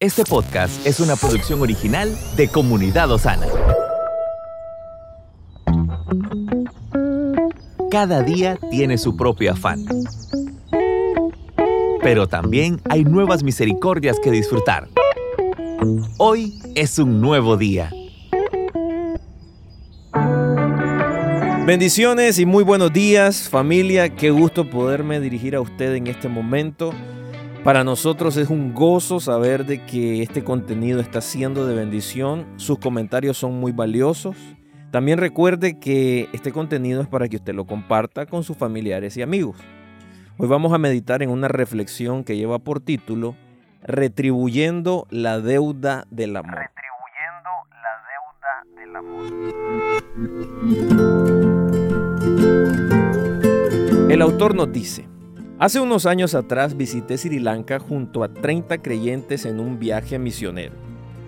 Este podcast es una producción original de Comunidad Osana. Cada día tiene su propio afán. Pero también hay nuevas misericordias que disfrutar. Hoy es un nuevo día. Bendiciones y muy buenos días familia, qué gusto poderme dirigir a usted en este momento. Para nosotros es un gozo saber de que este contenido está siendo de bendición, sus comentarios son muy valiosos. También recuerde que este contenido es para que usted lo comparta con sus familiares y amigos. Hoy vamos a meditar en una reflexión que lleva por título Retribuyendo la deuda del amor. Retribuyendo la deuda del amor. El autor nos dice, hace unos años atrás visité Sri Lanka junto a 30 creyentes en un viaje misionero.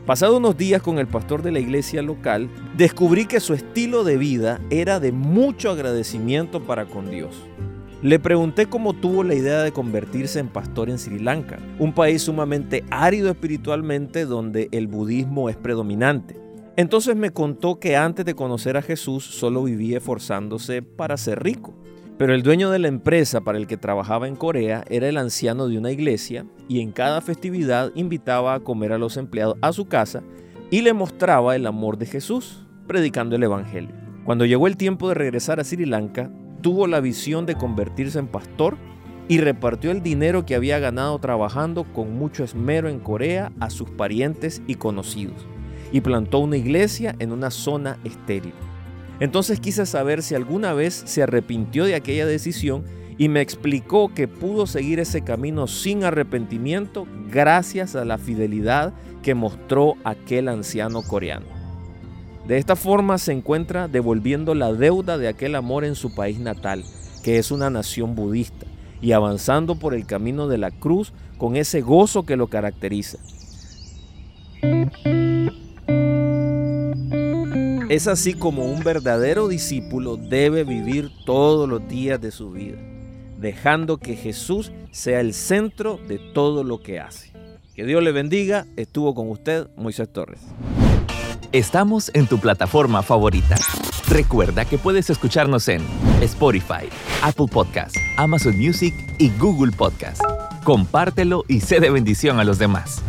Pasado unos días con el pastor de la iglesia local, descubrí que su estilo de vida era de mucho agradecimiento para con Dios. Le pregunté cómo tuvo la idea de convertirse en pastor en Sri Lanka, un país sumamente árido espiritualmente donde el budismo es predominante. Entonces me contó que antes de conocer a Jesús solo vivía esforzándose para ser rico. Pero el dueño de la empresa para el que trabajaba en Corea era el anciano de una iglesia y en cada festividad invitaba a comer a los empleados a su casa y le mostraba el amor de Jesús, predicando el Evangelio. Cuando llegó el tiempo de regresar a Sri Lanka, tuvo la visión de convertirse en pastor y repartió el dinero que había ganado trabajando con mucho esmero en Corea a sus parientes y conocidos, y plantó una iglesia en una zona estéril. Entonces quise saber si alguna vez se arrepintió de aquella decisión y me explicó que pudo seguir ese camino sin arrepentimiento gracias a la fidelidad que mostró aquel anciano coreano. De esta forma se encuentra devolviendo la deuda de aquel amor en su país natal, que es una nación budista, y avanzando por el camino de la cruz con ese gozo que lo caracteriza. Es así como un verdadero discípulo debe vivir todos los días de su vida, dejando que Jesús sea el centro de todo lo que hace. Que Dios le bendiga. Estuvo con usted Moisés Torres. Estamos en tu plataforma favorita. Recuerda que puedes escucharnos en Spotify, Apple Podcast, Amazon Music y Google Podcast. Compártelo y sé de bendición a los demás.